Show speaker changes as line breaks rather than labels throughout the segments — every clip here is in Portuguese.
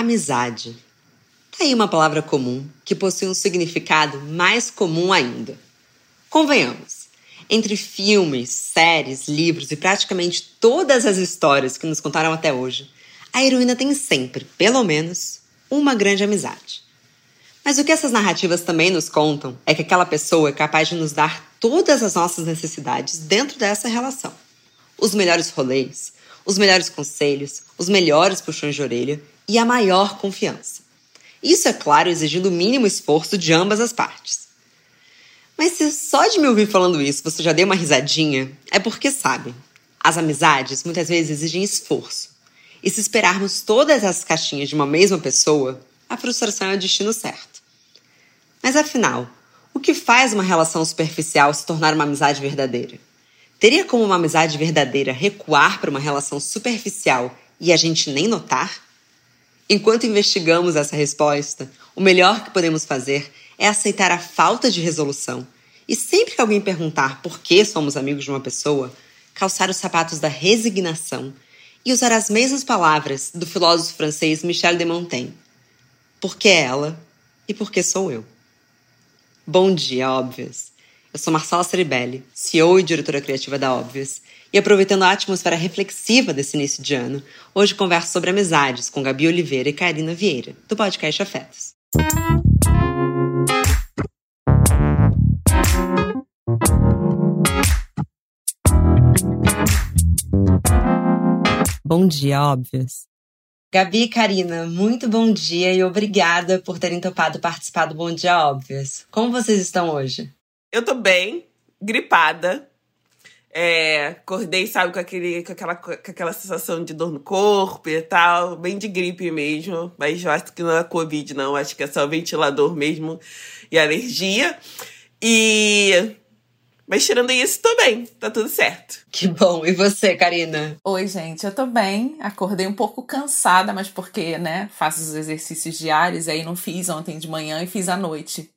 amizade. Tá aí uma palavra comum que possui um significado mais comum ainda. Convenhamos, entre filmes, séries, livros e praticamente todas as histórias que nos contaram até hoje, a heroína tem sempre, pelo menos, uma grande amizade. Mas o que essas narrativas também nos contam é que aquela pessoa é capaz de nos dar todas as nossas necessidades dentro dessa relação. Os melhores rolês, os melhores conselhos, os melhores puxões de orelha e a maior confiança. Isso, é claro, exigindo o mínimo esforço de ambas as partes. Mas se só de me ouvir falando isso você já deu uma risadinha, é porque sabe, as amizades muitas vezes exigem esforço. E se esperarmos todas as caixinhas de uma mesma pessoa, a frustração é o destino certo. Mas afinal, o que faz uma relação superficial se tornar uma amizade verdadeira? Teria como uma amizade verdadeira recuar para uma relação superficial e a gente nem notar? Enquanto investigamos essa resposta, o melhor que podemos fazer é aceitar a falta de resolução e sempre que alguém perguntar por que somos amigos de uma pessoa, calçar os sapatos da resignação e usar as mesmas palavras do filósofo francês Michel de Montaigne. Porque é ela e porque sou eu. Bom dia, óbvias! Eu sou Marcela Ceribelli, CEO e diretora criativa da Óbvias, e aproveitando a atmosfera reflexiva desse início de ano, hoje converso sobre amizades com Gabi Oliveira e Karina Vieira, do podcast Afetos. Bom dia, óbvios. Gabi e Karina, muito bom dia e obrigada por terem topado participar do Bom Dia Óbvios. Como vocês estão hoje?
Eu tô bem, gripada, é, acordei, sabe, com, aquele, com, aquela, com aquela sensação de dor no corpo e tal, bem de gripe mesmo, mas eu acho que não é Covid, não, acho que é só ventilador mesmo e alergia. E. Mas tirando isso, tô bem, tá tudo certo.
Que bom. E você, Karina?
Oi, gente, eu tô bem. Acordei um pouco cansada, mas porque, né, faço os exercícios diários, aí não fiz ontem de manhã e fiz à noite,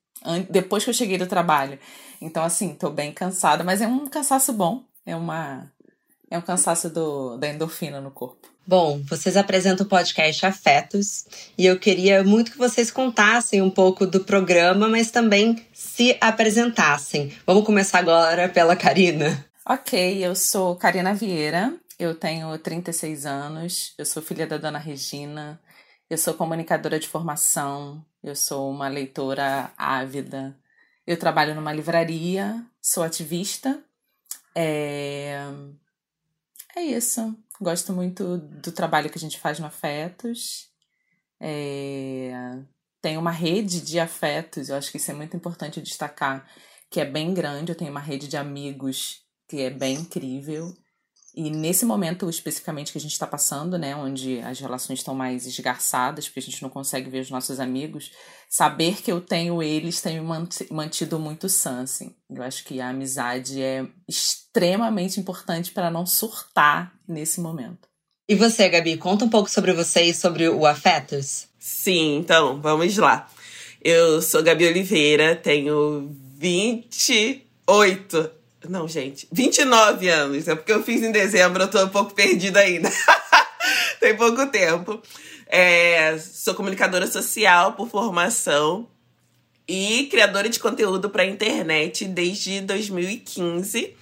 depois que eu cheguei do trabalho. Então, assim, tô bem cansada, mas é um cansaço bom. É uma. É um cansaço do, da endorfina no corpo.
Bom, vocês apresentam o podcast Afetos e eu queria muito que vocês contassem um pouco do programa, mas também se apresentassem. Vamos começar agora pela Karina.
Ok, eu sou Karina Vieira, eu tenho 36 anos, eu sou filha da dona Regina, eu sou comunicadora de formação, eu sou uma leitora ávida, eu trabalho numa livraria, sou ativista. É, é isso. Gosto muito do trabalho que a gente faz no Afetos. É... Tem uma rede de afetos, eu acho que isso é muito importante destacar, que é bem grande. Eu tenho uma rede de amigos que é bem incrível. E nesse momento especificamente que a gente está passando, né, onde as relações estão mais esgarçadas, porque a gente não consegue ver os nossos amigos, saber que eu tenho eles tem me mantido muito sã, assim. Eu acho que a amizade é extremamente importante para não surtar nesse momento.
E você, Gabi, conta um pouco sobre você e sobre o Afetos.
Sim, então, vamos lá. Eu sou Gabi Oliveira, tenho 28 não, gente, 29 anos. É porque eu fiz em dezembro, eu tô um pouco perdida ainda. Tem pouco tempo. É, sou comunicadora social por formação e criadora de conteúdo para internet desde 2015.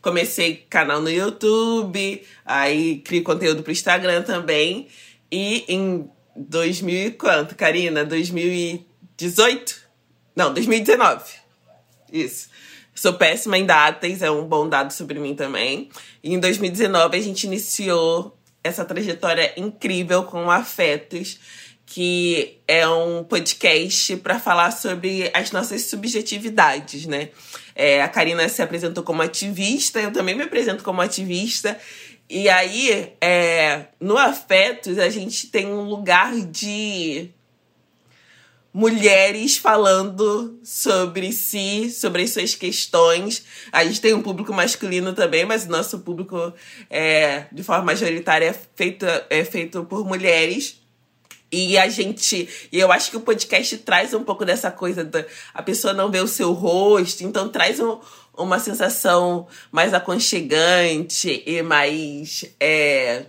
Comecei canal no YouTube, aí crio conteúdo para Instagram também. E em 2000 quanto, Karina? 2018? Não, 2019. Isso. Sou péssima em datas, é um bom dado sobre mim também. E em 2019 a gente iniciou essa trajetória incrível com Afetos, que é um podcast para falar sobre as nossas subjetividades, né? É, a Karina se apresentou como ativista, eu também me apresento como ativista. E aí, é, no Afetos, a gente tem um lugar de mulheres falando sobre si, sobre as suas questões. A gente tem um público masculino também, mas o nosso público, é, de forma majoritária, é feito, é feito por mulheres. E a gente. E eu acho que o podcast traz um pouco dessa coisa da a pessoa não vê o seu rosto, então traz um, uma sensação mais aconchegante e mais. É,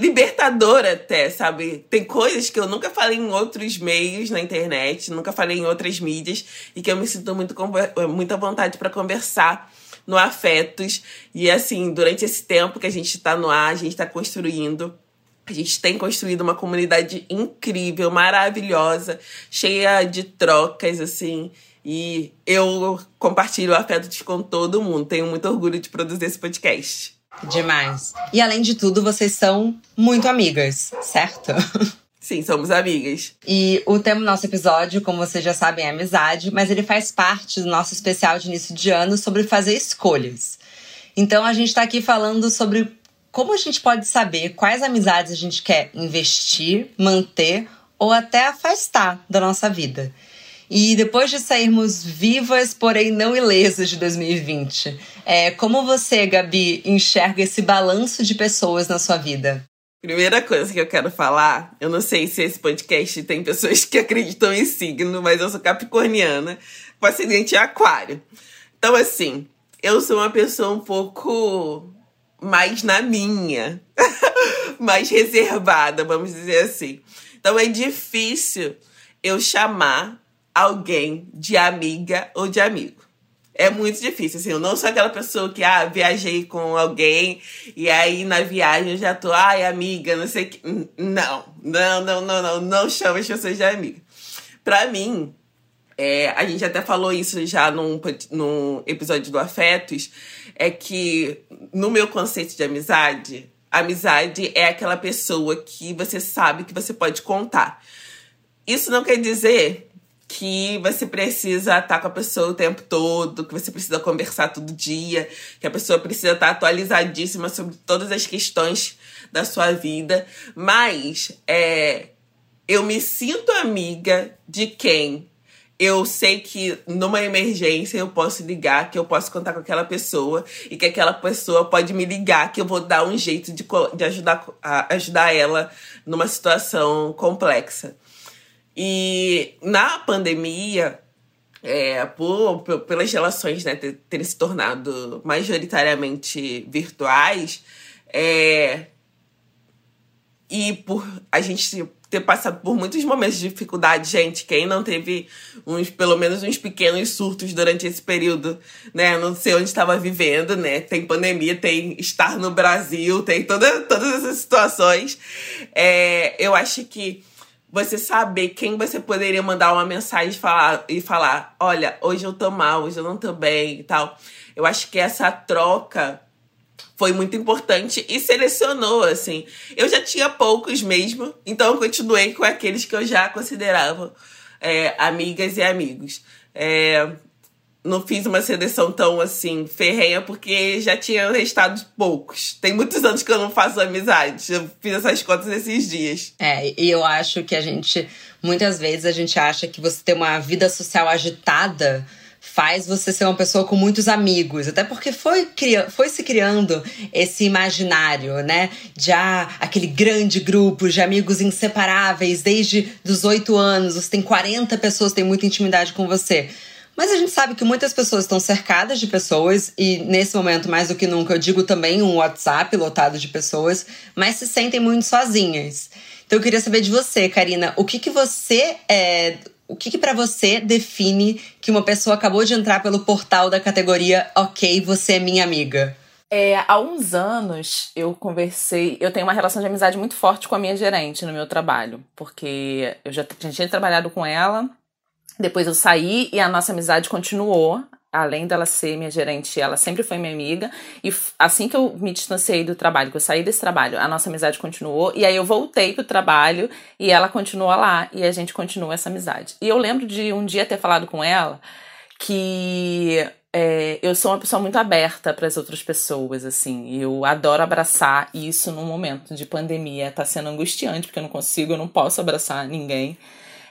libertadora até, sabe? Tem coisas que eu nunca falei em outros meios na internet, nunca falei em outras mídias e que eu me sinto muito muita vontade para conversar no Afetos. E assim, durante esse tempo que a gente está no ar, a gente está construindo a gente tem construído uma comunidade incrível, maravilhosa, cheia de trocas, assim. E eu compartilho afetos com todo mundo. Tenho muito orgulho de produzir esse podcast.
Demais. E além de tudo, vocês são muito amigas, certo?
Sim, somos amigas.
E o tema do nosso episódio, como vocês já sabem, é amizade, mas ele faz parte do nosso especial de início de ano sobre fazer escolhas. Então a gente está aqui falando sobre como a gente pode saber quais amizades a gente quer investir, manter ou até afastar da nossa vida. E depois de sairmos vivas, porém não ilesas de 2020, é, como você, Gabi, enxerga esse balanço de pessoas na sua vida?
Primeira coisa que eu quero falar, eu não sei se esse podcast tem pessoas que acreditam em signo, mas eu sou capricorniana, com acidente aquário. Então, assim, eu sou uma pessoa um pouco mais na minha, mais reservada, vamos dizer assim. Então é difícil eu chamar alguém de amiga ou de amigo. É muito difícil, assim, eu não sou aquela pessoa que, ah, viajei com alguém e aí na viagem eu já tô, ai, amiga, não sei o que. Não, não, não, não, não, não chama as pessoas de amiga. Pra mim, é, a gente até falou isso já num, num episódio do Afetos, é que no meu conceito de amizade, amizade é aquela pessoa que você sabe que você pode contar. Isso não quer dizer que você precisa estar com a pessoa o tempo todo, que você precisa conversar todo dia, que a pessoa precisa estar atualizadíssima sobre todas as questões da sua vida, mas é, eu me sinto amiga de quem eu sei que numa emergência eu posso ligar, que eu posso contar com aquela pessoa e que aquela pessoa pode me ligar, que eu vou dar um jeito de, de ajudar, ajudar ela numa situação complexa. E na pandemia, é, por, por, pelas relações né, terem se tornado majoritariamente virtuais, é, e por a gente ter passado por muitos momentos de dificuldade, gente, quem não teve uns, pelo menos uns pequenos surtos durante esse período, né? Não sei onde estava vivendo, né? Tem pandemia, tem estar no Brasil, tem toda, todas essas situações. É, eu acho que você saber quem você poderia mandar uma mensagem falar, e falar: olha, hoje eu tô mal, hoje eu não tô bem e tal. Eu acho que essa troca foi muito importante e selecionou, assim. Eu já tinha poucos mesmo, então eu continuei com aqueles que eu já considerava é, amigas e amigos. É, não fiz uma seleção tão assim ferrenha porque já tinha restado poucos. Tem muitos anos que eu não faço amizade. Eu fiz essas contas esses dias.
É, e eu acho que a gente muitas vezes a gente acha que você ter uma vida social agitada faz você ser uma pessoa com muitos amigos. Até porque foi, foi se criando esse imaginário, né? De ah, aquele grande grupo de amigos inseparáveis desde os oito anos. Você tem 40 pessoas têm muita intimidade com você. Mas a gente sabe que muitas pessoas estão cercadas de pessoas e nesse momento, mais do que nunca, eu digo também um WhatsApp lotado de pessoas, mas se sentem muito sozinhas. Então eu queria saber de você, Karina, o que que você é, o que, que para você define que uma pessoa acabou de entrar pelo portal da categoria OK, você é minha amiga?
É, há uns anos eu conversei. Eu tenho uma relação de amizade muito forte com a minha gerente no meu trabalho, porque eu já, já tinha trabalhado com ela depois eu saí e a nossa amizade continuou. Além dela ser minha gerente, ela sempre foi minha amiga. E assim que eu me distanciei do trabalho, que eu saí desse trabalho, a nossa amizade continuou. E aí eu voltei pro trabalho e ela continua lá. E a gente continua essa amizade. E eu lembro de um dia ter falado com ela que é, eu sou uma pessoa muito aberta para as outras pessoas, assim. Eu adoro abraçar isso num momento de pandemia. Tá sendo angustiante, porque eu não consigo, eu não posso abraçar ninguém.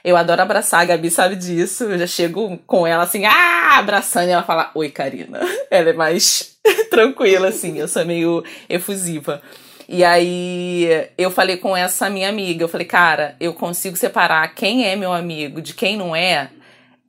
Eu adoro abraçar, a Gabi sabe disso. Eu já chego com ela assim, ah, abraçando, e ela fala, oi, Karina. Ela é mais tranquila, assim, eu sou meio efusiva. E aí eu falei com essa minha amiga, eu falei, cara, eu consigo separar quem é meu amigo de quem não é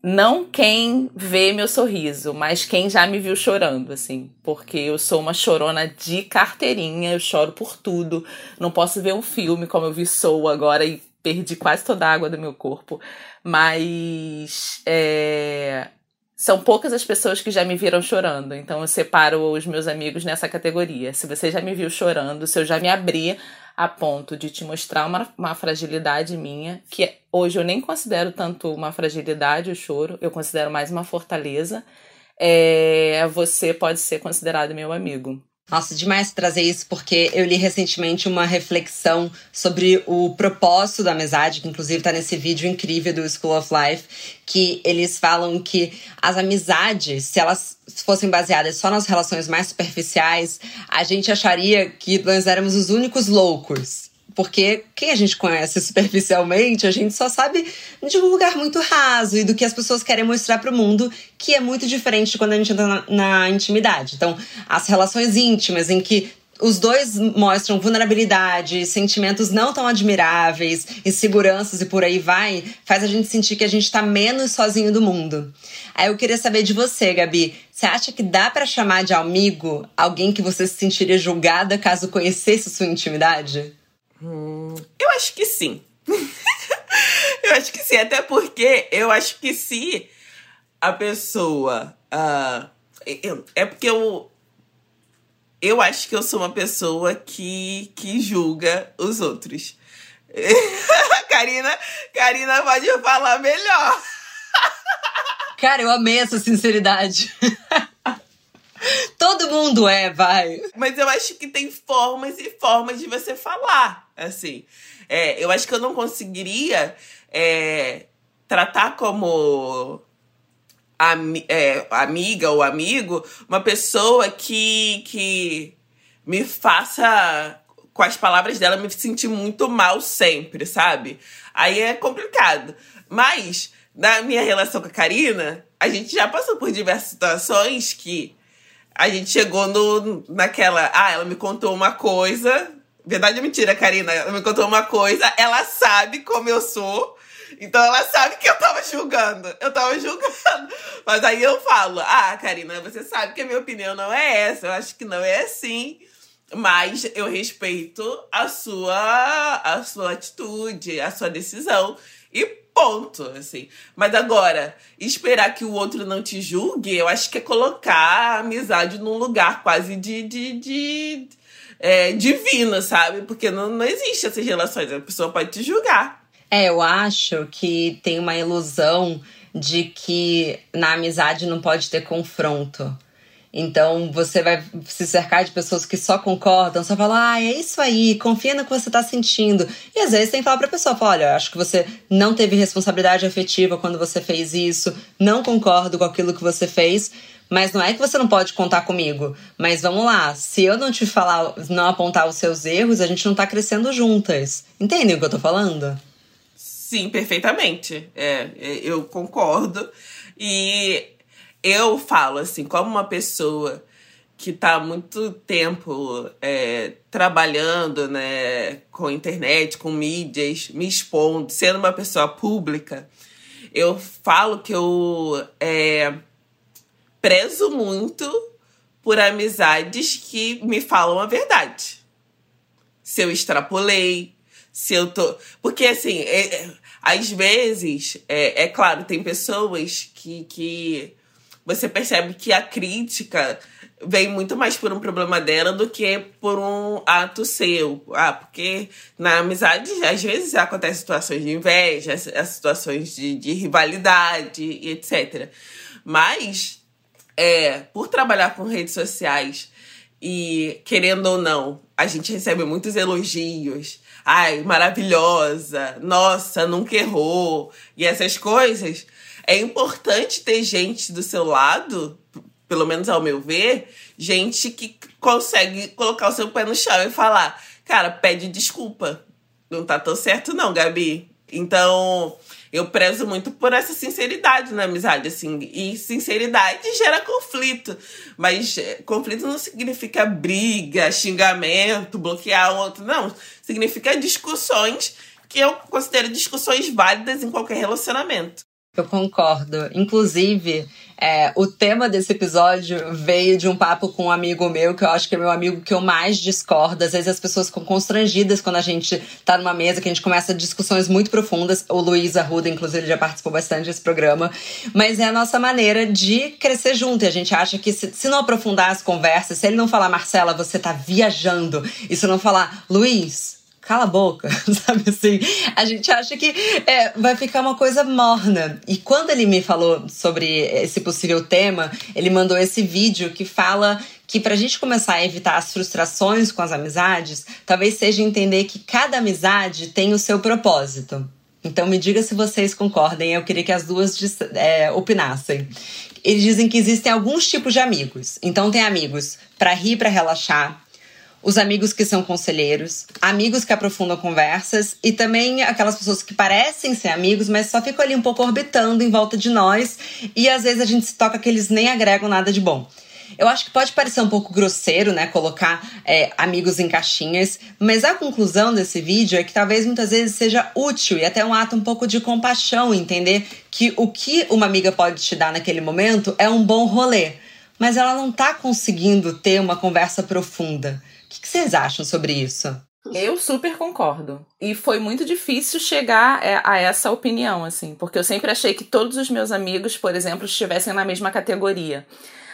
não quem vê meu sorriso, mas quem já me viu chorando, assim. Porque eu sou uma chorona de carteirinha, eu choro por tudo. Não posso ver um filme como eu vi Soul agora e perdi quase toda a água do meu corpo. Mas é, são poucas as pessoas que já me viram chorando. Então eu separo os meus amigos nessa categoria. Se você já me viu chorando, se eu já me abri a ponto de te mostrar uma, uma fragilidade minha, que hoje eu nem considero tanto uma fragilidade o choro, eu considero mais uma fortaleza, é, você pode ser considerado meu amigo.
Nossa, demais trazer isso, porque eu li recentemente uma reflexão sobre o propósito da amizade, que inclusive está nesse vídeo incrível do School of Life, que eles falam que as amizades, se elas fossem baseadas só nas relações mais superficiais, a gente acharia que nós éramos os únicos loucos. Porque quem a gente conhece superficialmente, a gente só sabe de um lugar muito raso e do que as pessoas querem mostrar para o mundo, que é muito diferente de quando a gente entra na, na intimidade. Então, as relações íntimas em que os dois mostram vulnerabilidade, sentimentos não tão admiráveis, inseguranças e por aí vai, faz a gente sentir que a gente tá menos sozinho do mundo. Aí eu queria saber de você, Gabi. Você acha que dá para chamar de amigo alguém que você se sentiria julgada caso conhecesse sua intimidade?
Hum, eu acho que sim. eu acho que sim, até porque eu acho que se a pessoa. Uh, é porque eu. Eu acho que eu sou uma pessoa que, que julga os outros. Karina, Karina pode falar melhor.
Cara, eu amei essa sinceridade. Todo mundo é, vai.
Mas eu acho que tem formas e formas de você falar, assim. É, eu acho que eu não conseguiria é, tratar como é, amiga ou amigo uma pessoa que, que me faça, com as palavras dela, me sentir muito mal sempre, sabe? Aí é complicado. Mas, na minha relação com a Karina, a gente já passou por diversas situações que a gente chegou no, naquela. Ah, ela me contou uma coisa. Verdade ou mentira, Karina? Ela me contou uma coisa, ela sabe como eu sou. Então ela sabe que eu tava julgando. Eu tava julgando. Mas aí eu falo: Ah, Karina, você sabe que a minha opinião não é essa. Eu acho que não é assim. Mas eu respeito a sua, a sua atitude, a sua decisão. E ponto, assim. Mas agora, esperar que o outro não te julgue, eu acho que é colocar a amizade num lugar quase de, de, de é, divino, sabe? Porque não, não existe essas relações, a pessoa pode te julgar.
É, eu acho que tem uma ilusão de que na amizade não pode ter confronto. Então você vai se cercar de pessoas que só concordam, só falam, ah, é isso aí, confia no que você tá sentindo. E às vezes tem que falar pra pessoa, fala, olha, acho que você não teve responsabilidade afetiva quando você fez isso, não concordo com aquilo que você fez, mas não é que você não pode contar comigo. Mas vamos lá, se eu não te falar, não apontar os seus erros, a gente não tá crescendo juntas. Entendem o que eu tô falando?
Sim, perfeitamente. É, é eu concordo. E eu falo assim, como uma pessoa que está há muito tempo é, trabalhando né, com internet, com mídias, me expondo, sendo uma pessoa pública, eu falo que eu é, prezo muito por amizades que me falam a verdade. Se eu extrapolei, se eu tô. Porque assim, é, é às vezes, é, é claro, tem pessoas que. que você percebe que a crítica vem muito mais por um problema dela do que por um ato seu. Ah, porque na amizade, às vezes, acontecem situações de inveja, situações de, de rivalidade e etc. Mas, é, por trabalhar com redes sociais e, querendo ou não, a gente recebe muitos elogios. Ai, maravilhosa, nossa, nunca errou. E essas coisas é importante ter gente do seu lado, pelo menos ao meu ver, gente que consegue colocar o seu pé no chão e falar: cara, pede desculpa. Não tá tão certo, não, Gabi. Então, eu prezo muito por essa sinceridade na amizade, assim. E sinceridade gera conflito. Mas eh, conflito não significa briga, xingamento, bloquear o outro. Não. Significa discussões que eu considero discussões válidas em qualquer relacionamento.
Eu concordo. Inclusive, é, o tema desse episódio veio de um papo com um amigo meu, que eu acho que é meu amigo que eu mais discordo. Às vezes as pessoas ficam constrangidas quando a gente tá numa mesa, que a gente começa discussões muito profundas. O Luiz Arruda, inclusive, já participou bastante desse programa. Mas é a nossa maneira de crescer junto. E a gente acha que se, se não aprofundar as conversas, se ele não falar, Marcela, você tá viajando, e se não falar, Luiz, cala a boca, sabe assim? A gente acha que é, vai ficar uma coisa morna. E quando ele me falou sobre esse possível tema, ele mandou esse vídeo que fala que para a gente começar a evitar as frustrações com as amizades, talvez seja entender que cada amizade tem o seu propósito. Então me diga se vocês concordem, eu queria que as duas é, opinassem. Eles dizem que existem alguns tipos de amigos. Então tem amigos para rir, para relaxar, os amigos que são conselheiros, amigos que aprofundam conversas e também aquelas pessoas que parecem ser amigos, mas só ficam ali um pouco orbitando em volta de nós e às vezes a gente se toca que eles nem agregam nada de bom. Eu acho que pode parecer um pouco grosseiro, né, colocar é, amigos em caixinhas, mas a conclusão desse vídeo é que talvez muitas vezes seja útil e até um ato um pouco de compaixão, entender que o que uma amiga pode te dar naquele momento é um bom rolê, mas ela não tá conseguindo ter uma conversa profunda que, que vocês acham sobre isso?
Eu super concordo. E foi muito difícil chegar é, a essa opinião, assim, porque eu sempre achei que todos os meus amigos, por exemplo, estivessem na mesma categoria.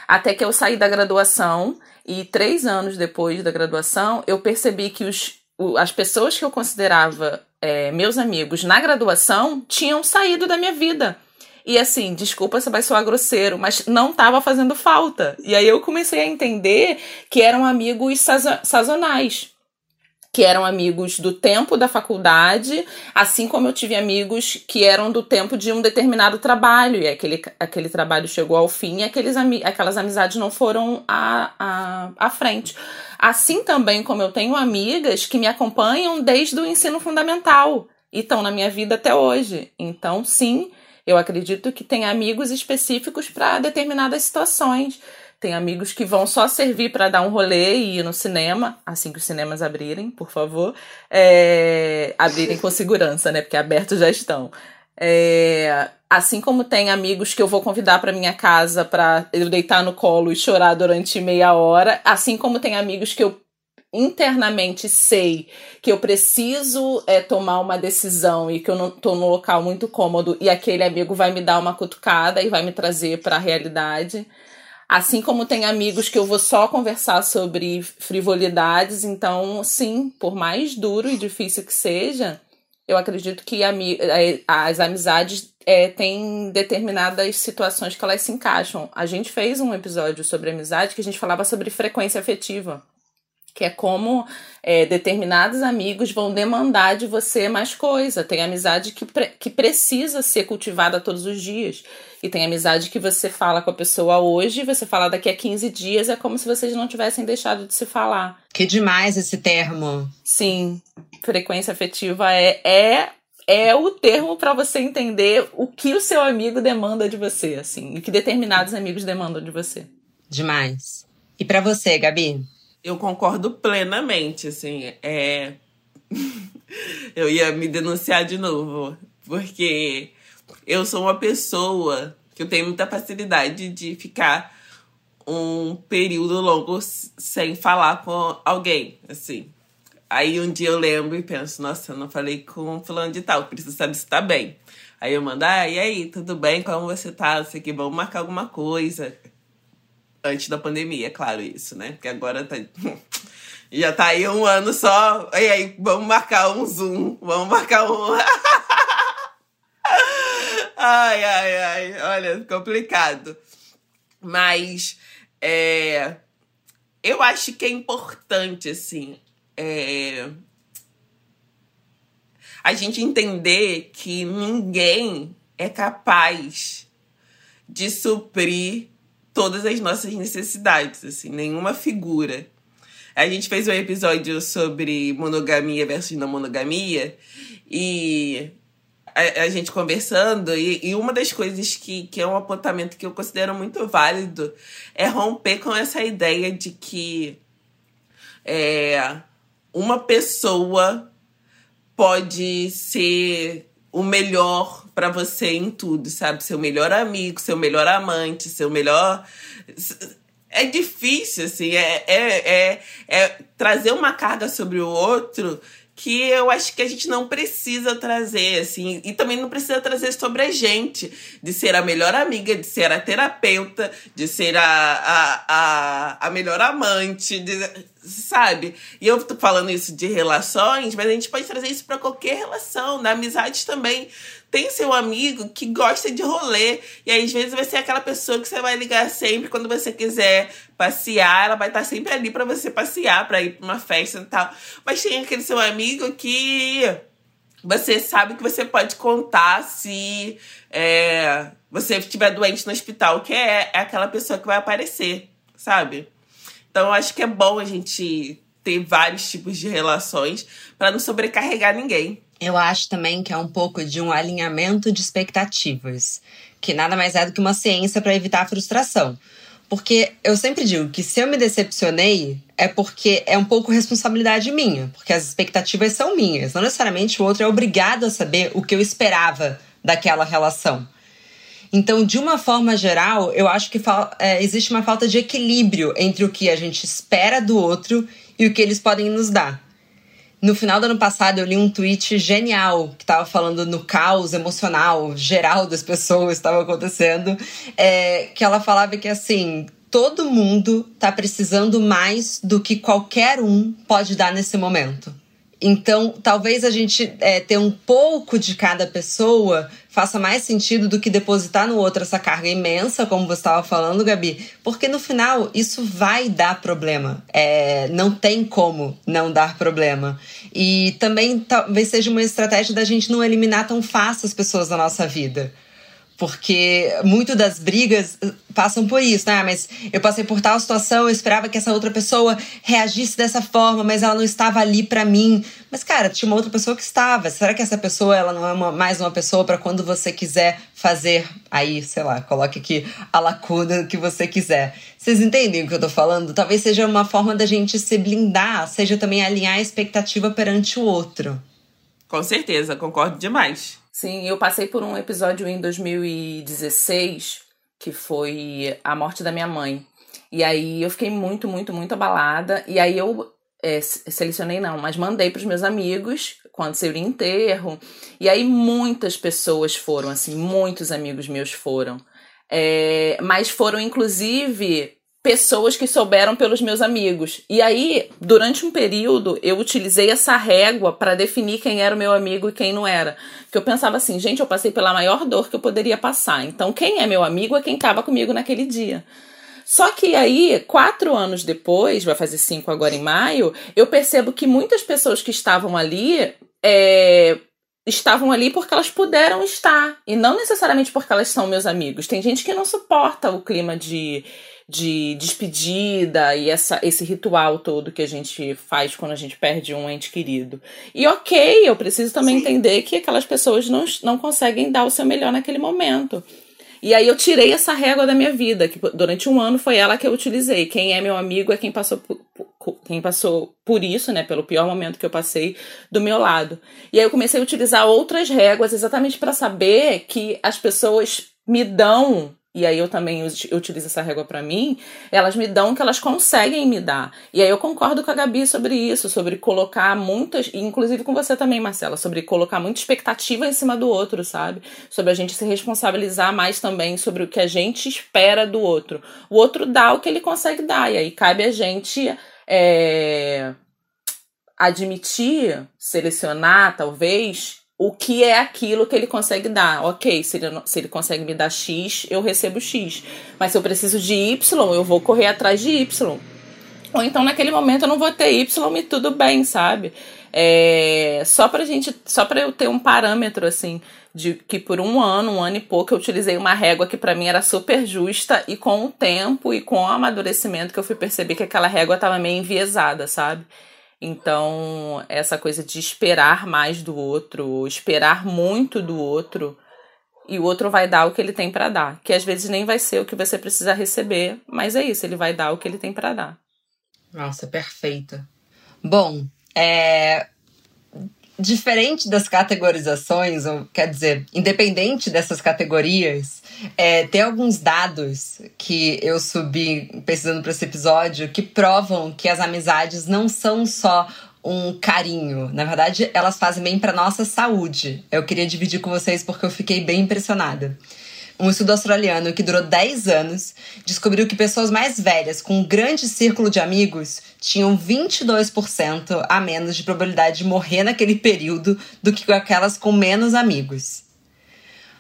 Até que eu saí da graduação e três anos depois da graduação, eu percebi que os, as pessoas que eu considerava é, meus amigos na graduação tinham saído da minha vida. E assim, desculpa se vai soar grosseiro, mas não estava fazendo falta. E aí eu comecei a entender que eram amigos sazonais que eram amigos do tempo da faculdade, assim como eu tive amigos que eram do tempo de um determinado trabalho, e aquele, aquele trabalho chegou ao fim e aqueles, aquelas amizades não foram à, à, à frente. Assim também como eu tenho amigas que me acompanham desde o ensino fundamental e estão na minha vida até hoje. Então, sim, eu acredito que tem amigos específicos para determinadas situações. Tem amigos que vão só servir para dar um rolê e ir no cinema, assim que os cinemas abrirem, por favor. É, abrirem com segurança, né? Porque abertos já estão. É, assim como tem amigos que eu vou convidar para minha casa para eu deitar no colo e chorar durante meia hora, assim como tem amigos que eu internamente sei que eu preciso é, tomar uma decisão e que eu não estou no local muito cômodo e aquele amigo vai me dar uma cutucada e vai me trazer para a realidade. Assim como tem amigos que eu vou só conversar sobre frivolidades, então, sim, por mais duro e difícil que seja, eu acredito que é, as amizades é, têm determinadas situações que elas se encaixam. A gente fez um episódio sobre amizade que a gente falava sobre frequência afetiva que é como é, determinados amigos vão demandar de você mais coisa. Tem amizade que, pre que precisa ser cultivada todos os dias. E tem amizade que você fala com a pessoa hoje, você fala daqui a 15 dias, é como se vocês não tivessem deixado de se falar.
Que demais esse termo.
Sim, frequência afetiva é, é é o termo para você entender o que o seu amigo demanda de você, assim, e que determinados amigos demandam de você.
Demais. E para você, Gabi?
Eu concordo plenamente, assim, é... eu ia me denunciar de novo, porque eu sou uma pessoa que eu tenho muita facilidade de ficar um período longo sem falar com alguém, assim. Aí um dia eu lembro e penso, nossa, eu não falei com fulano de tal, preciso saber se tá bem. Aí eu mando, ah, e aí, tudo bem? Como você tá? Não sei que, vamos marcar alguma coisa. Antes da pandemia, é claro, isso, né? Porque agora tá. Já tá aí um ano só. E aí, vamos marcar um Zoom. Vamos marcar um. ai, ai, ai. Olha, complicado. Mas é, eu acho que é importante, assim, é, a gente entender que ninguém é capaz de suprir todas as nossas necessidades, assim, nenhuma figura. A gente fez um episódio sobre monogamia versus não monogamia e a, a gente conversando, e, e, uma das coisas que, que é um apontamento que eu considero muito válido é romper com essa ideia de que é, uma pessoa pode ser o melhor para você em tudo, sabe? Seu melhor amigo, seu melhor amante, seu melhor. É difícil, assim, é, é, é, é trazer uma carga sobre o outro que eu acho que a gente não precisa trazer, assim, e também não precisa trazer sobre a gente, de ser a melhor amiga, de ser a terapeuta, de ser a, a, a, a melhor amante, de, sabe? E eu tô falando isso de relações, mas a gente pode trazer isso para qualquer relação, na amizade também tem seu amigo que gosta de rolê. E aí, às vezes, vai ser aquela pessoa que você vai ligar sempre quando você quiser passear. Ela vai estar sempre ali para você passear, para ir pra uma festa e tal. Mas tem aquele seu amigo que você sabe que você pode contar se é, você estiver doente no hospital, que é, é aquela pessoa que vai aparecer, sabe? Então, eu acho que é bom a gente ter vários tipos de relações para não sobrecarregar ninguém.
Eu acho também que é um pouco de um alinhamento de expectativas, que nada mais é do que uma ciência para evitar a frustração. Porque eu sempre digo que se eu me decepcionei, é porque é um pouco responsabilidade minha, porque as expectativas são minhas. Não necessariamente o outro é obrigado a saber o que eu esperava daquela relação. Então, de uma forma geral, eu acho que é, existe uma falta de equilíbrio entre o que a gente espera do outro e o que eles podem nos dar. No final do ano passado, eu li um tweet genial que estava falando no caos emocional geral das pessoas que estava acontecendo. É, que ela falava que assim. Todo mundo está precisando mais do que qualquer um pode dar nesse momento. Então, talvez a gente é, ter um pouco de cada pessoa faça mais sentido do que depositar no outro essa carga imensa, como você estava falando, Gabi, porque no final isso vai dar problema. É, não tem como não dar problema. E também talvez seja uma estratégia da gente não eliminar tão fácil as pessoas da nossa vida. Porque muito das brigas eh, passam por isso, né? Mas eu passei por tal situação, eu esperava que essa outra pessoa reagisse dessa forma, mas ela não estava ali para mim. Mas, cara, tinha uma outra pessoa que estava. Será que essa pessoa ela não é uma, mais uma pessoa para quando você quiser fazer aí, sei lá, coloque aqui a lacuna que você quiser. Vocês entendem o que eu tô falando? Talvez seja uma forma da gente se blindar, seja também alinhar a expectativa perante o outro.
Com certeza, concordo demais.
Sim, eu passei por um episódio em 2016 que foi a morte da minha mãe. E aí eu fiquei muito, muito, muito abalada. E aí eu é, selecionei não, mas mandei para os meus amigos quando seria enterro. E aí muitas pessoas foram, assim, muitos amigos meus foram. É, mas foram inclusive pessoas que souberam pelos meus amigos. E aí, durante um período, eu utilizei essa régua para definir quem era o meu amigo e quem não era. Porque eu pensava assim, gente, eu passei pela maior dor que eu poderia passar. Então, quem é meu amigo é quem estava comigo naquele dia. Só que aí, quatro anos depois, vai fazer cinco agora em maio, eu percebo que muitas pessoas que estavam ali é, estavam ali porque elas puderam estar. E não necessariamente porque elas são meus amigos. Tem gente que não suporta o clima de de despedida e essa, esse ritual todo que a gente faz quando a gente perde um ente querido. E ok, eu preciso também Sim. entender que aquelas pessoas não, não conseguem dar o seu melhor naquele momento. E aí eu tirei essa régua da minha vida, que durante um ano foi ela que eu utilizei. Quem é meu amigo é quem passou por, quem passou por isso, né, pelo pior momento que eu passei do meu lado. E aí eu comecei a utilizar outras réguas exatamente para saber que as pessoas me dão e aí eu também utilizo essa régua para mim, elas me dão o que elas conseguem me dar. E aí eu concordo com a Gabi sobre isso, sobre colocar muitas, inclusive com você também, Marcela, sobre colocar muita expectativa em cima do outro, sabe? Sobre a gente se responsabilizar mais também sobre o que a gente espera do outro. O outro dá o que ele consegue dar, e aí cabe a gente é, admitir, selecionar, talvez, o que é aquilo que ele consegue dar. Ok, se ele, se ele consegue me dar X, eu recebo X. Mas se eu preciso de Y, eu vou correr atrás de Y. Ou então naquele momento eu não vou ter Y e tudo bem, sabe? É, só pra gente, só pra eu ter um parâmetro assim, de que por um ano, um ano e pouco, eu utilizei uma régua que para mim era super justa, e com o tempo e com o amadurecimento que eu fui perceber que aquela régua tava meio enviesada, sabe? Então, essa coisa de esperar mais do outro, esperar muito do outro, e o outro vai dar o que ele tem para dar, que às vezes nem vai ser o que você precisa receber, mas é isso, ele vai dar o que ele tem para dar.
Nossa, perfeita. Bom, é... diferente das categorizações, ou quer dizer, independente dessas categorias, é, tem alguns dados que eu subi pesquisando para esse episódio que provam que as amizades não são só um carinho. Na verdade, elas fazem bem para nossa saúde. Eu queria dividir com vocês porque eu fiquei bem impressionada. Um estudo australiano que durou 10 anos descobriu que pessoas mais velhas com um grande círculo de amigos tinham 22% a menos de probabilidade de morrer naquele período do que aquelas com menos amigos.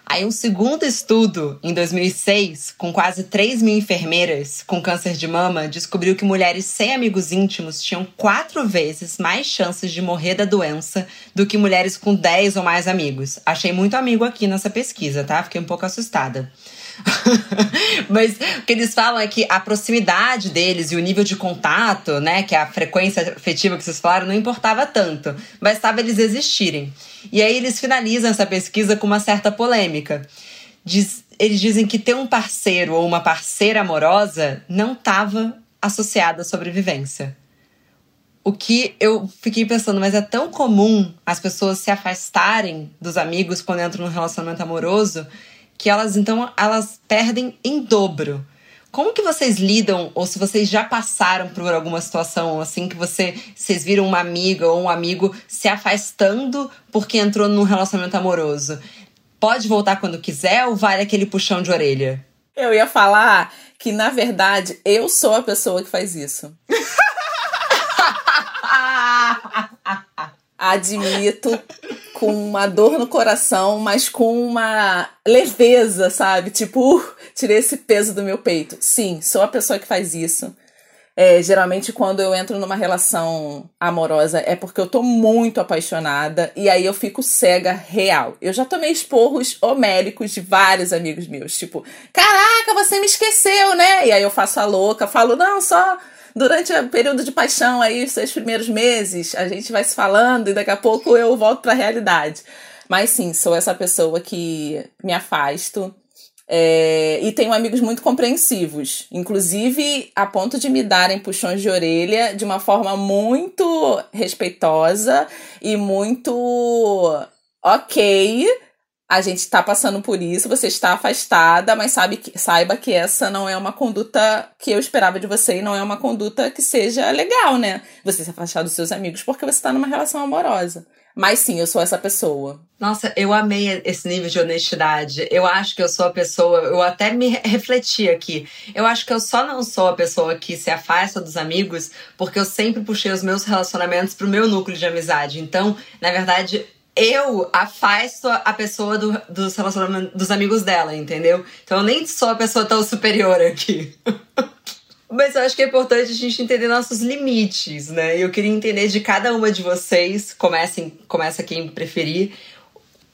Aí, um segundo estudo, em 2006, com quase 3 mil enfermeiras com câncer de mama, descobriu que mulheres sem amigos íntimos tinham quatro vezes mais chances de morrer da doença do que mulheres com 10 ou mais amigos. Achei muito amigo aqui nessa pesquisa, tá? Fiquei um pouco assustada. Mas o que eles falam é que a proximidade deles e o nível de contato, né, que é a frequência afetiva que vocês falaram, não importava tanto, bastava eles existirem. E aí eles finalizam essa pesquisa com uma certa polêmica. Diz, eles dizem que ter um parceiro ou uma parceira amorosa não estava associada à sobrevivência. O que eu fiquei pensando, mas é tão comum as pessoas se afastarem dos amigos quando entram num relacionamento amoroso que elas então elas perdem em dobro. Como que vocês lidam, ou se vocês já passaram por alguma situação assim que você, vocês viram uma amiga ou um amigo se afastando porque entrou num relacionamento amoroso? Pode voltar quando quiser ou vale aquele puxão de orelha?
Eu ia falar que, na verdade, eu sou a pessoa que faz isso. Admito com uma dor no coração, mas com uma leveza, sabe? Tipo, uh, tirei esse peso do meu peito. Sim, sou a pessoa que faz isso. É, geralmente, quando eu entro numa relação amorosa, é porque eu tô muito apaixonada e aí eu fico cega real. Eu já tomei esporros homéricos de vários amigos meus, tipo, caraca, você me esqueceu, né? E aí eu faço a louca, falo, não, só durante o período de paixão aí, os seus primeiros meses, a gente vai se falando e daqui a pouco eu volto para a realidade. Mas sim, sou essa pessoa que me afasto. É, e tenho amigos muito compreensivos, inclusive a ponto de me darem puxões de orelha de uma forma muito respeitosa e muito ok a gente está passando por isso, você está afastada, mas sabe que, saiba que essa não é uma conduta que eu esperava de você e não é uma conduta que seja legal, né? Você se afastar dos seus amigos porque você está numa relação amorosa. Mas sim, eu sou essa pessoa.
Nossa, eu amei esse nível de honestidade. Eu acho que eu sou a pessoa, eu até me refleti aqui. Eu acho que eu só não sou a pessoa que se afasta dos amigos porque eu sempre puxei os meus relacionamentos pro meu núcleo de amizade. Então, na verdade, eu afasto a pessoa do, dos relacionamentos dos amigos dela, entendeu? Então eu nem sou a pessoa tão superior aqui. Mas eu acho que é importante a gente entender nossos limites, né? Eu queria entender de cada uma de vocês, comecem, começa quem preferir,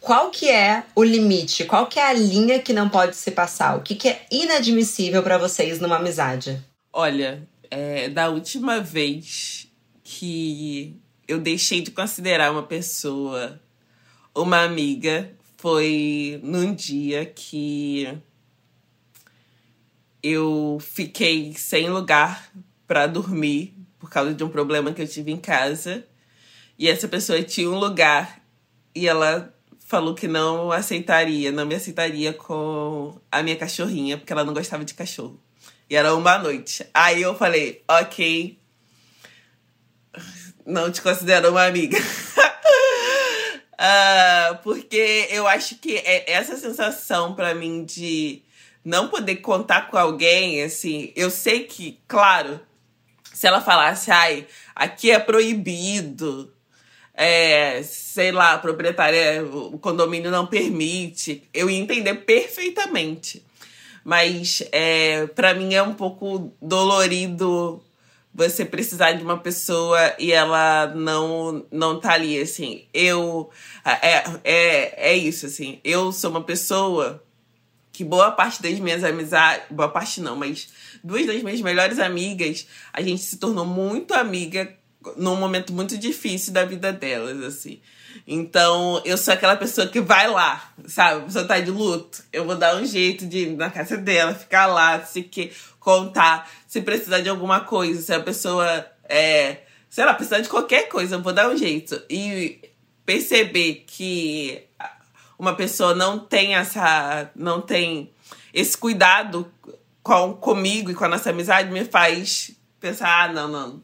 qual que é o limite, qual que é a linha que não pode se passar, o que, que é inadmissível para vocês numa amizade?
Olha, é, da última vez que eu deixei de considerar uma pessoa uma amiga foi num dia que eu fiquei sem lugar para dormir por causa de um problema que eu tive em casa. E essa pessoa tinha um lugar e ela falou que não aceitaria, não me aceitaria com a minha cachorrinha, porque ela não gostava de cachorro. E era uma noite. Aí eu falei, ok, não te considero uma amiga. Uh, porque eu acho que é essa sensação para mim de não poder contar com alguém, assim, eu sei que, claro, se ela falasse, ai, aqui é proibido, é, sei lá, a proprietária, o condomínio não permite, eu ia entender perfeitamente. Mas é, para mim é um pouco dolorido você precisar de uma pessoa e ela não não tá ali assim eu é, é, é isso assim eu sou uma pessoa que boa parte das minhas amizades boa parte não mas duas das minhas melhores amigas a gente se tornou muito amiga num momento muito difícil da vida delas assim então, eu sou aquela pessoa que vai lá, sabe? A pessoa tá de luto. Eu vou dar um jeito de ir na casa dela, ficar lá, se que contar, se precisar de alguma coisa, se a pessoa é, sei lá, precisar de qualquer coisa, eu vou dar um jeito. E perceber que uma pessoa não tem essa. não tem esse cuidado com, comigo e com a nossa amizade me faz pensar, ah, não, não.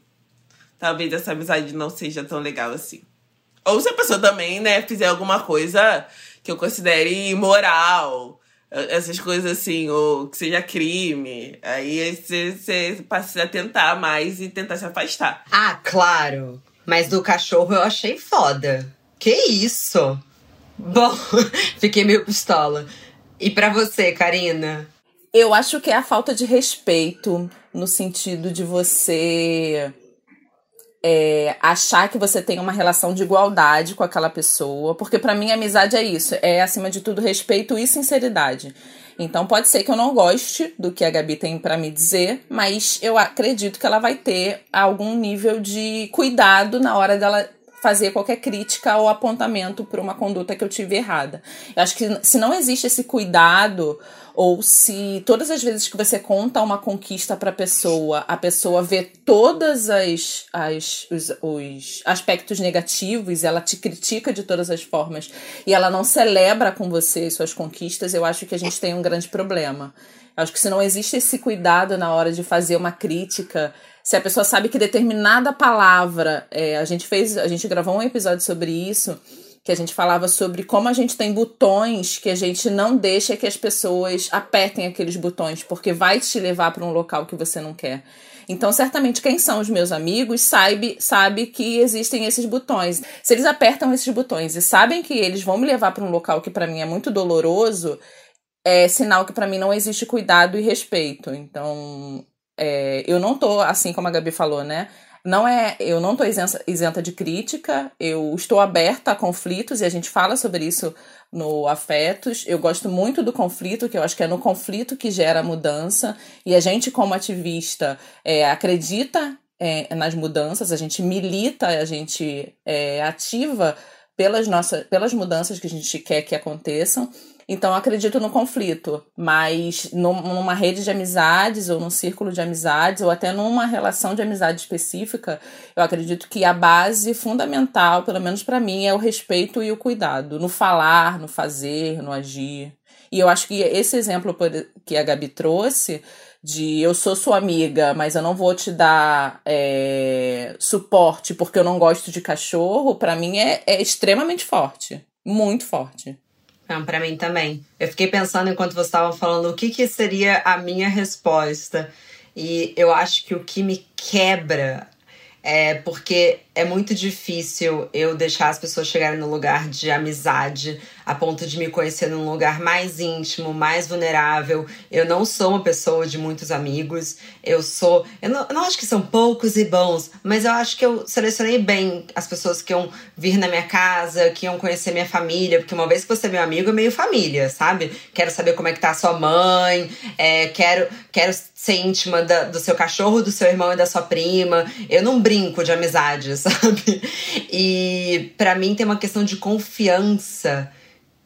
Talvez essa amizade não seja tão legal assim. Ou se a pessoa também, né, fizer alguma coisa que eu considere imoral, essas coisas assim, ou que seja crime, aí você, você passa a tentar mais e tentar se afastar.
Ah, claro. Mas do cachorro eu achei foda. Que isso? Bom, fiquei meio pistola. E para você, Karina?
Eu acho que é a falta de respeito, no sentido de você é, achar que você tem uma relação de igualdade com aquela pessoa, porque para mim amizade é isso, é acima de tudo respeito e sinceridade. Então pode ser que eu não goste do que a Gabi tem para me dizer, mas eu acredito que ela vai ter algum nível de cuidado na hora dela fazer qualquer crítica ou apontamento por uma conduta que eu tive errada. Eu acho que se não existe esse cuidado ou se todas as vezes que você conta uma conquista para a pessoa, a pessoa vê todas as, as os, os, aspectos negativos, ela te critica de todas as formas e ela não celebra com você suas conquistas, eu acho que a gente tem um grande problema. Eu acho que se não existe esse cuidado na hora de fazer uma crítica, se a pessoa sabe que determinada palavra, é, a gente fez, a gente gravou um episódio sobre isso que a gente falava sobre como a gente tem botões que a gente não deixa que as pessoas apertem aqueles botões, porque vai te levar para um local que você não quer. Então, certamente, quem são os meus amigos sabe, sabe que existem esses botões. Se eles apertam esses botões e sabem que eles vão me levar para um local que para mim é muito doloroso, é sinal que para mim não existe cuidado e respeito. Então, é, eu não tô, assim como a Gabi falou, né? Não é, eu não estou isenta, isenta de crítica, eu estou aberta a conflitos e a gente fala sobre isso no Afetos. Eu gosto muito do conflito, que eu acho que é no conflito que gera mudança. E a gente, como ativista, é, acredita é, nas mudanças, a gente milita, a gente é, ativa pelas, nossas, pelas mudanças que a gente quer que aconteçam. Então, acredito no conflito, mas numa rede de amizades, ou num círculo de amizades, ou até numa relação de amizade específica, eu acredito que a base fundamental, pelo menos para mim, é o respeito e o cuidado, no falar, no fazer, no agir. E eu acho que esse exemplo que a Gabi trouxe, de eu sou sua amiga, mas eu não vou te dar é, suporte porque eu não gosto de cachorro, para mim é, é extremamente forte. Muito forte.
Não, para mim também. Eu fiquei pensando enquanto você estava falando o que, que seria a minha resposta. E eu acho que o que me quebra é porque é muito difícil eu deixar as pessoas chegarem no lugar de amizade a ponto de me conhecer num lugar mais íntimo, mais vulnerável. Eu não sou uma pessoa de muitos amigos. Eu sou. Eu não, eu não acho que são poucos e bons, mas eu acho que eu selecionei bem as pessoas que iam vir na minha casa, que iam conhecer minha família, porque uma vez que você é meu amigo, é meio família, sabe? Quero saber como é que tá a sua mãe, é, quero, quero ser íntima da, do seu cachorro, do seu irmão e da sua prima. Eu não brinco de amizade, sabe? E para mim tem uma questão de confiança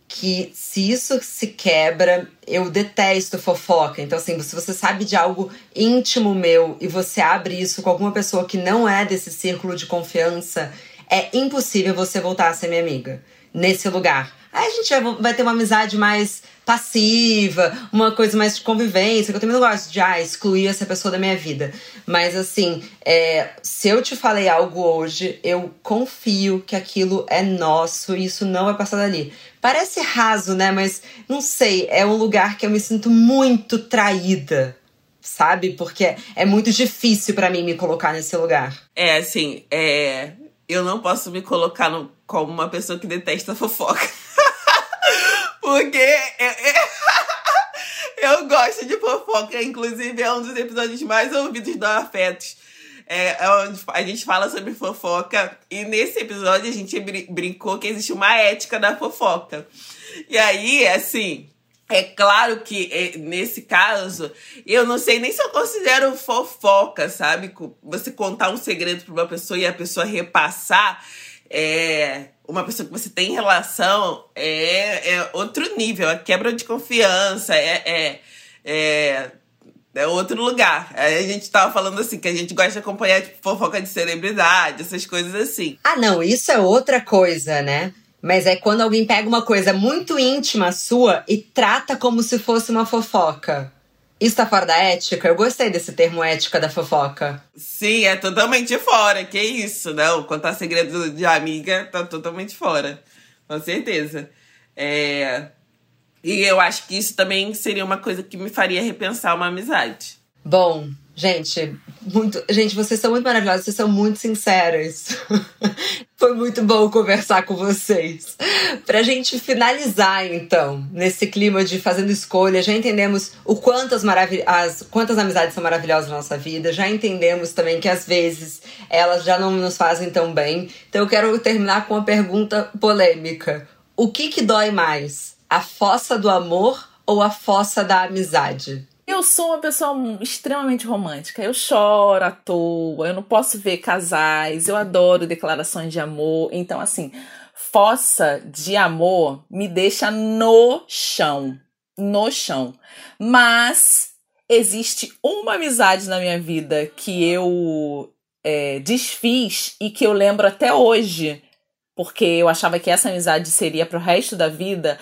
que se isso se quebra, eu detesto fofoca. Então, assim, se você sabe de algo íntimo meu e você abre isso com alguma pessoa que não é desse círculo de confiança, é impossível você voltar a ser minha amiga nesse lugar. Aí a gente vai ter uma amizade mais passiva, uma coisa mais de convivência, que eu também não gosto de ah, excluir essa pessoa da minha vida. Mas assim, é, se eu te falei algo hoje, eu confio que aquilo é nosso e isso não vai passar dali. Parece raso, né? Mas não sei, é um lugar que eu me sinto muito traída sabe? Porque é muito difícil para mim me colocar nesse lugar.
É, assim, é... eu não posso me colocar no... como uma pessoa que detesta fofoca. Porque é... eu gosto de fofoca, inclusive é um dos episódios mais ouvidos do Afetos. É, é onde a gente fala sobre fofoca. E nesse episódio a gente brincou que existe uma ética da fofoca. E aí, assim, é claro que é, nesse caso, eu não sei nem se eu considero fofoca, sabe? Você contar um segredo para uma pessoa e a pessoa repassar. É, uma pessoa que você tem relação é, é outro nível, é quebra de confiança, é, é, é é outro lugar. Aí a gente tava falando assim, que a gente gosta de acompanhar tipo, fofoca de celebridade, essas coisas assim.
Ah, não, isso é outra coisa, né? Mas é quando alguém pega uma coisa muito íntima sua e trata como se fosse uma fofoca. Isso tá fora da ética? Eu gostei desse termo ética da fofoca.
Sim, é totalmente fora. Que isso, não. Contar segredo de amiga tá totalmente fora. Com certeza. É... E eu acho que isso também seria uma coisa que me faria repensar uma amizade.
Bom, gente, muito. Gente, vocês são muito maravilhosos, vocês são muito sinceras. Foi muito bom conversar com vocês. Pra gente finalizar, então, nesse clima de fazendo escolha, já entendemos o quanto as, as quantas amizades são maravilhosas na nossa vida, já entendemos também que às vezes elas já não nos fazem tão bem. Então eu quero terminar com uma pergunta polêmica. O que que dói mais? A fossa do amor ou a fossa da amizade?
Eu sou uma pessoa extremamente romântica. Eu choro à toa, eu não posso ver casais, eu adoro declarações de amor. Então, assim, fossa de amor me deixa no chão. No chão. Mas existe uma amizade na minha vida que eu é, desfiz e que eu lembro até hoje, porque eu achava que essa amizade seria pro resto da vida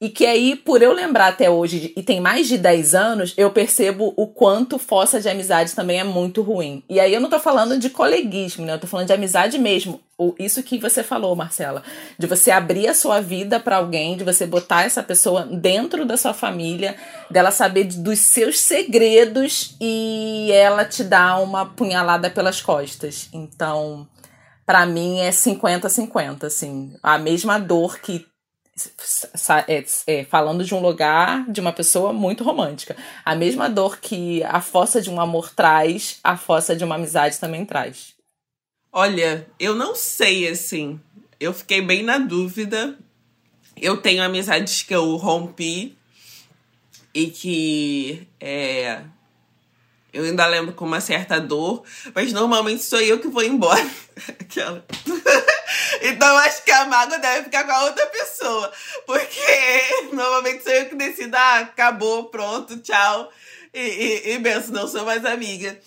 e que aí, por eu lembrar até hoje, e tem mais de 10 anos, eu percebo o quanto fossa de amizade também é muito ruim. E aí eu não tô falando de coleguismo, né? Eu tô falando de amizade mesmo. Isso que você falou, Marcela. De você abrir a sua vida para alguém, de você botar essa pessoa dentro da sua família, dela saber dos seus segredos e ela te dar uma punhalada pelas costas. Então, para mim é 50-50, assim. A mesma dor que é, é, falando de um lugar de uma pessoa muito romântica. A mesma dor que a fossa de um amor traz, a fossa de uma amizade também traz.
Olha, eu não sei assim. Eu fiquei bem na dúvida. Eu tenho amizades que eu rompi e que é, eu ainda lembro com uma certa dor, mas normalmente sou eu que vou embora. Aquela. Então acho que a mágoa deve ficar com a outra pessoa. Porque normalmente sou eu que decido, ah, acabou, pronto, tchau. E, e, e benção, não sou mais amiga.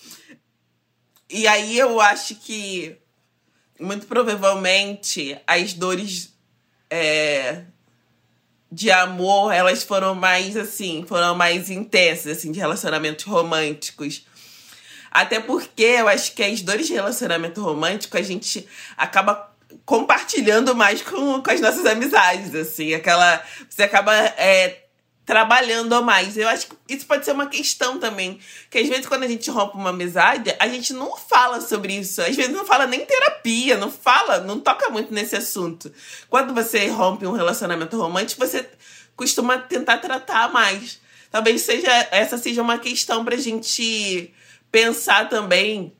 E aí eu acho que, muito provavelmente, as dores é, de amor, elas foram mais, assim, foram mais intensas, assim, de relacionamentos românticos. Até porque eu acho que as dores de relacionamento romântico a gente acaba compartilhando mais com, com as nossas amizades, assim. Aquela. Você acaba é, trabalhando mais. Eu acho que isso pode ser uma questão também. Que às vezes, quando a gente rompe uma amizade, a gente não fala sobre isso. Às vezes não fala nem terapia, não fala, não toca muito nesse assunto. Quando você rompe um relacionamento romântico, você costuma tentar tratar mais. Talvez seja essa seja uma questão pra gente pensar também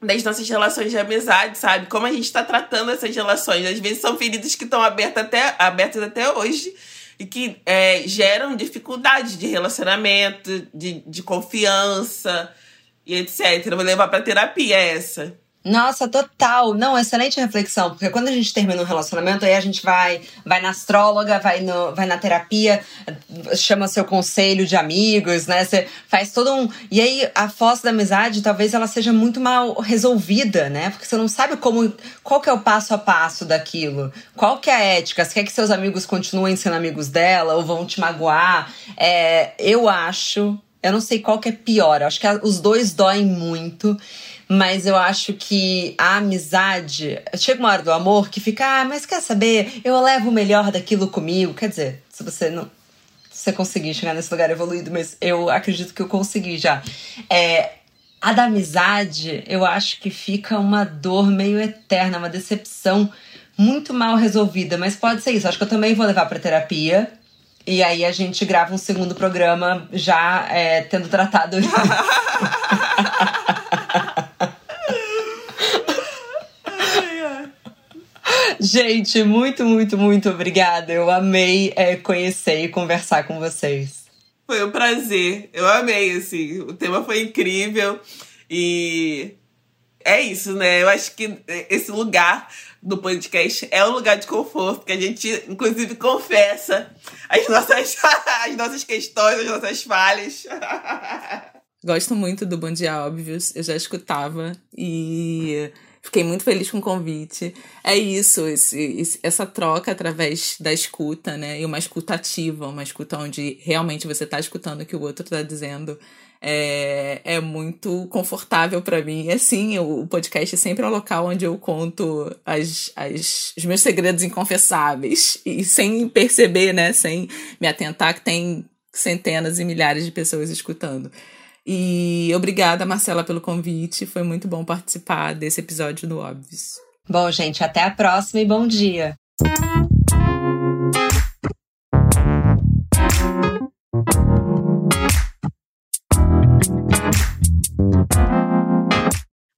das nossas relações de amizade, sabe? Como a gente está tratando essas relações. Às vezes são feridas que estão abertas até, abertas até hoje e que é, geram dificuldade de relacionamento, de, de confiança e etc. vou levar para terapia essa.
Nossa, total. Não, excelente reflexão, porque quando a gente termina um relacionamento, aí a gente vai, vai na astróloga, vai, no, vai na terapia, chama seu conselho de amigos, né? Você faz todo um. E aí a fossa da amizade talvez ela seja muito mal resolvida, né? Porque você não sabe como. Qual que é o passo a passo daquilo? Qual que é a ética? Você quer que seus amigos continuem sendo amigos dela ou vão te magoar? É, eu acho. Eu não sei qual que é pior. Eu acho que os dois doem muito. Mas eu acho que a amizade. Chega uma hora do amor que fica, ah, mas quer saber? Eu levo o melhor daquilo comigo. Quer dizer, se você não. Se você conseguir chegar nesse lugar evoluído, mas eu acredito que eu consegui já. É, a da amizade, eu acho que fica uma dor meio eterna, uma decepção muito mal resolvida. Mas pode ser isso. Acho que eu também vou levar pra terapia. E aí a gente grava um segundo programa já é, tendo tratado. Gente, muito, muito, muito obrigada. Eu amei é, conhecer e conversar com vocês.
Foi um prazer. Eu amei, assim. O tema foi incrível. E é isso, né? Eu acho que esse lugar do podcast é um lugar de conforto, que a gente, inclusive, confessa as nossas, as nossas questões, as nossas falhas.
Gosto muito do Bom Dia Óbvios, eu já escutava e fiquei muito feliz com o convite. É isso, esse, essa troca através da escuta, né? E uma escuta ativa, uma escuta onde realmente você está escutando o que o outro está dizendo é, é muito confortável para mim. Assim, o, o podcast é sempre um local onde eu conto as, as, os meus segredos inconfessáveis e sem perceber, né, sem me atentar que tem centenas e milhares de pessoas escutando. E obrigada, Marcela, pelo convite. Foi muito bom participar desse episódio do Óbvios.
Bom, gente, até a próxima e bom dia.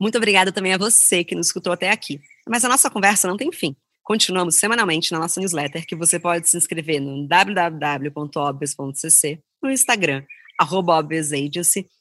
Muito obrigada também a você que nos escutou até aqui. Mas a nossa conversa não tem fim. Continuamos semanalmente na nossa newsletter, que você pode se inscrever no www.obvious.cc, no Instagram, arroba